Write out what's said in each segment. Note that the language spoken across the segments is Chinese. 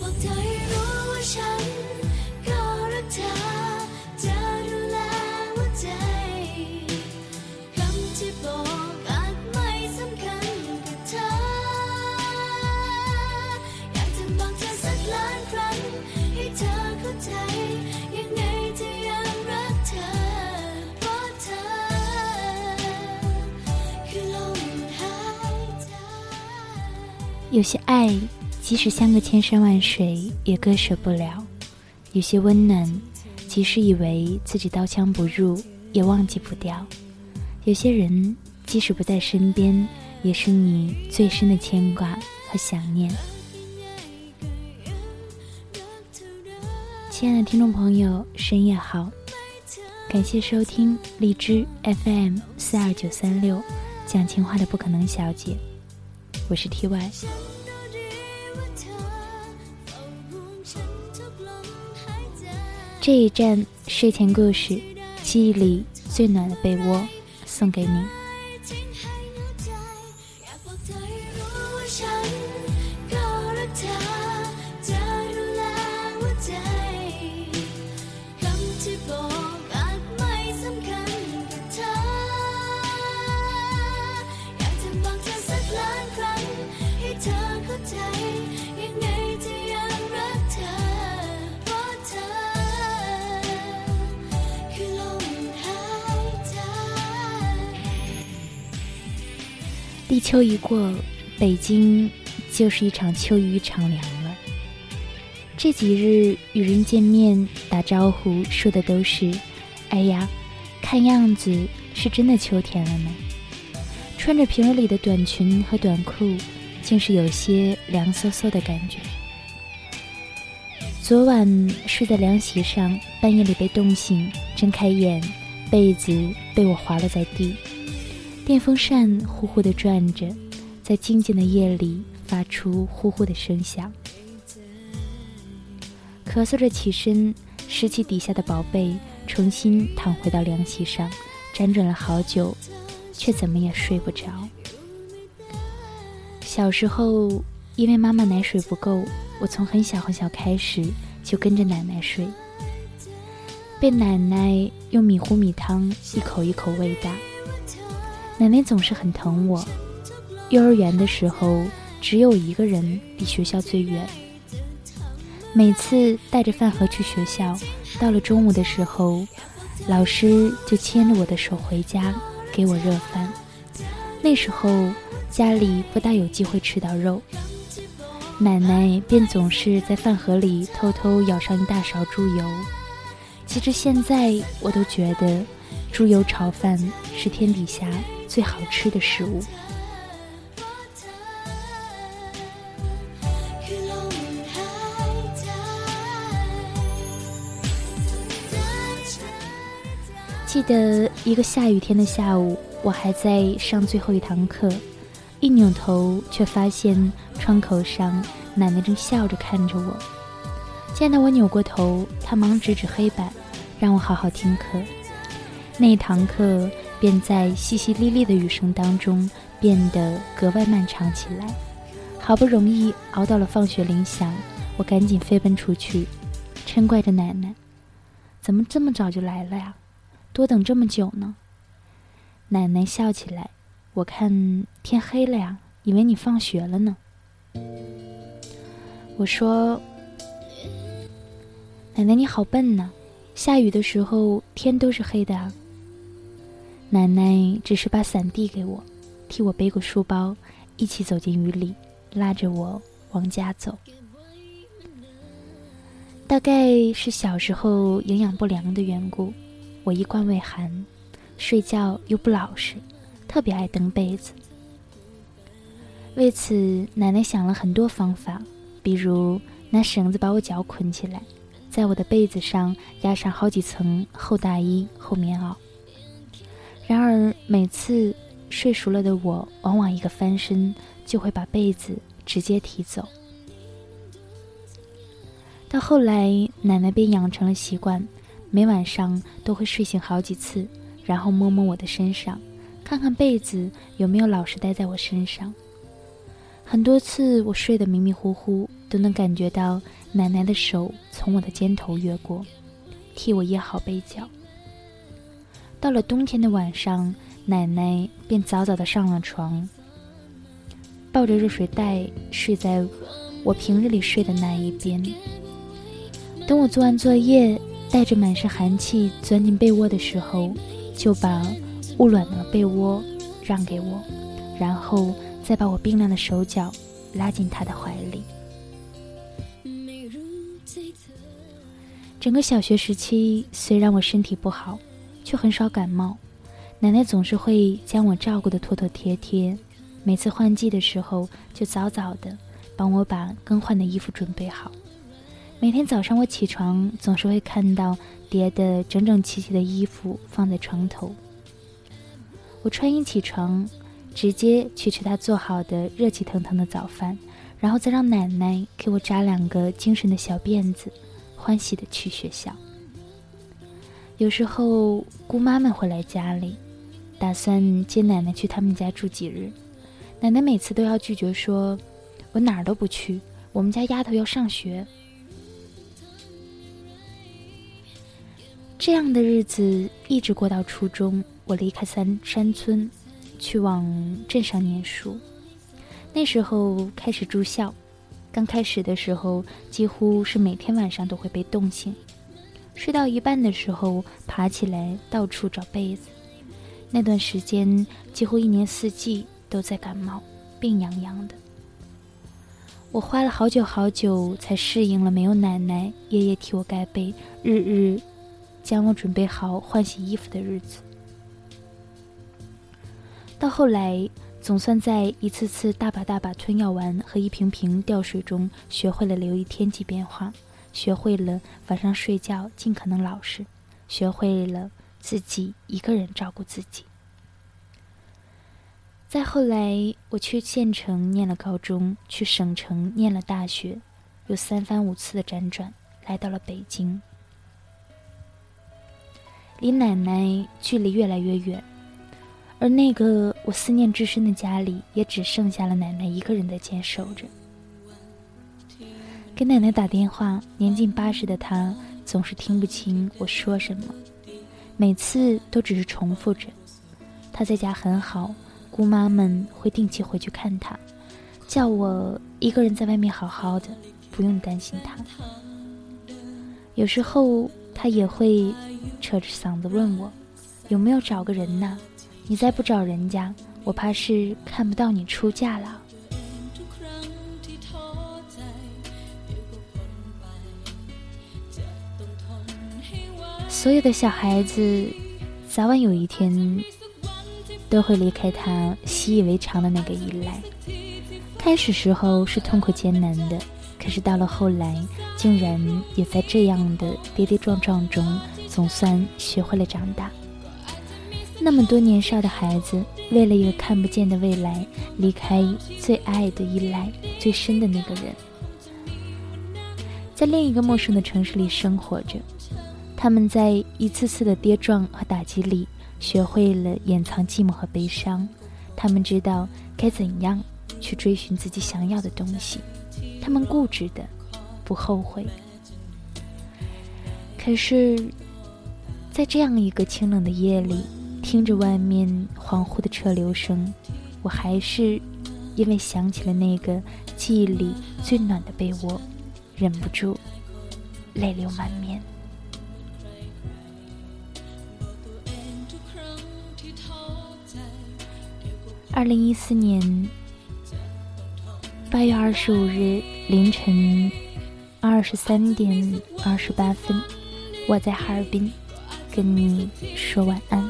บอกเธอให้รู้ว่าฉันก็รักเธอ จะดูแลหัวใจ คำที่บอกอาจไม่สำคัญกับเธอ อยากจะบอกเธอสักล้านครั้ง ให้เธอเข้าใจ ยังไงจะยังรักเธอ เพราะเธอ คือลมหายใจ 有些爱， 即使相隔千山万水，也割舍不了；有些温暖，即使以为自己刀枪不入，也忘记不掉；有些人，即使不在身边，也是你最深的牵挂和想念。亲爱的听众朋友，深夜好，感谢收听荔枝 FM 四二九三六讲情话的不可能小姐，我是 TY。这一站睡前故事，记忆里最暖的被窝，送给你。立秋一过，北京就是一场秋雨一场凉了。这几日与人见面打招呼，说的都是：“哎呀，看样子是真的秋天了呢。”穿着平日里的短裙和短裤，竟是有些凉飕飕的感觉。昨晚睡在凉席上，半夜里被冻醒，睁开眼，被子被我划落在地。电风扇呼呼地转着，在静静的夜里发出呼呼的声响。咳嗽着起身，拾起底下的宝贝，重新躺回到凉席上，辗转了好久，却怎么也睡不着。小时候，因为妈妈奶水不够，我从很小很小开始就跟着奶奶睡，被奶奶用米糊米汤一口一口喂大。奶奶总是很疼我。幼儿园的时候，只有一个人离学校最远。每次带着饭盒去学校，到了中午的时候，老师就牵着我的手回家，给我热饭。那时候家里不大有机会吃到肉，奶奶便总是在饭盒里偷偷舀上一大勺猪油。其实现在我都觉得，猪油炒饭是天底下最好吃的食物。记得一个下雨天的下午，我还在上最后一堂课，一扭头却发现窗口上奶奶正笑着看着我。见到我扭过头，她忙指指黑板，让我好好听课。那一堂课。便在淅淅沥沥的雨声当中变得格外漫长起来。好不容易熬到了放学铃响，我赶紧飞奔出去，嗔怪着奶奶：“怎么这么早就来了呀？多等这么久呢？”奶奶笑起来：“我看天黑了呀，以为你放学了呢。”我说：“奶奶你好笨呢，下雨的时候天都是黑的啊。”奶奶只是把伞递给我，替我背过书包，一起走进雨里，拉着我往家走。大概是小时候营养不良的缘故，我一贯畏寒，睡觉又不老实，特别爱蹬被子。为此，奶奶想了很多方法，比如拿绳子把我脚捆起来，在我的被子上压上好几层厚大衣、厚棉袄。然而，每次睡熟了的我，往往一个翻身就会把被子直接提走。到后来，奶奶便养成了习惯，每晚上都会睡醒好几次，然后摸摸我的身上，看看被子有没有老实待在我身上。很多次我睡得迷迷糊糊，都能感觉到奶奶的手从我的肩头越过，替我掖好被角。到了冬天的晚上，奶奶便早早的上了床，抱着热水袋睡在我平日里睡的那一边。等我做完作业，带着满身寒气钻进被窝的时候，就把捂暖的被窝让给我，然后。再把我冰凉的手脚拉进他的怀里。整个小学时期，虽然我身体不好，却很少感冒。奶奶总是会将我照顾得妥妥帖帖，每次换季的时候，就早早的帮我把更换的衣服准备好。每天早上我起床，总是会看到叠得整整齐齐的衣服放在床头。我穿衣起床。直接去吃她做好的热气腾腾的早饭，然后再让奶奶给我扎两个精神的小辫子，欢喜的去学校。有时候姑妈们会来家里，打算接奶奶去他们家住几日，奶奶每次都要拒绝说：“我哪儿都不去，我们家丫头要上学。”这样的日子一直过到初中，我离开三山村。去往镇上念书，那时候开始住校。刚开始的时候，几乎是每天晚上都会被冻醒，睡到一半的时候爬起来到处找被子。那段时间，几乎一年四季都在感冒，病怏怏的。我花了好久好久才适应了没有奶奶、爷爷替我盖被，日日将我准备好换洗衣服的日子。到后来，总算在一次次大把大把吞药丸和一瓶瓶吊水中，学会了留意天气变化，学会了晚上睡觉尽可能老实，学会了自己一个人照顾自己。再后来，我去县城念了高中，去省城念了大学，又三番五次的辗转，来到了北京，离奶奶距离越来越远。而那个我思念至深的家里，也只剩下了奶奶一个人在坚守着。给奶奶打电话，年近八十的她总是听不清我说什么，每次都只是重复着：“她在家很好，姑妈们会定期回去看她，叫我一个人在外面好好的，不用担心她。”有时候她也会扯着嗓子问我：“有没有找个人呢？”你再不找人家，我怕是看不到你出嫁了。所有的小孩子，早晚有一天都会离开他习以为常的那个依赖。开始时候是痛苦艰难的，可是到了后来，竟然也在这样的跌跌撞撞中，总算学会了长大。那么多年少的孩子，为了一个看不见的未来，离开最爱的、依赖最深的那个人，在另一个陌生的城市里生活着。他们在一次次的跌撞和打击里，学会了掩藏寂寞和悲伤。他们知道该怎样去追寻自己想要的东西。他们固执的，不后悔。可是，在这样一个清冷的夜里。听着外面恍惚的车流声，我还是因为想起了那个记忆里最暖的被窝，忍不住泪流满面。二零一四年八月二十五日凌晨二十三点二十八分，我在哈尔滨跟你说晚安。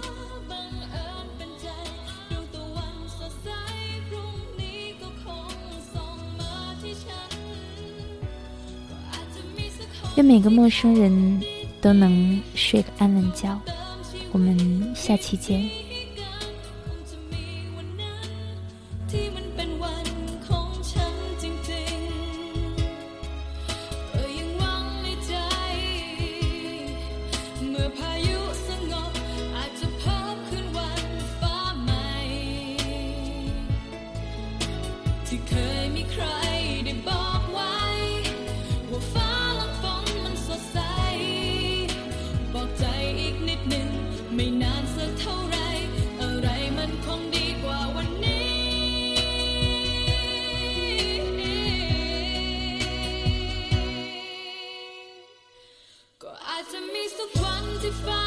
愿每个陌生人都能睡个安稳觉。我们下期见。 ที่เคยมีใครได้บอกไว้ ว่าฟ้าหลังฝนมันสดใส บอกใจอีกนิดหนึ่งไม่นานสักเท่าไร อะไรมันคงดีกว่าวันนี้ ก็อาจจะมีสักวันที่ฟ้า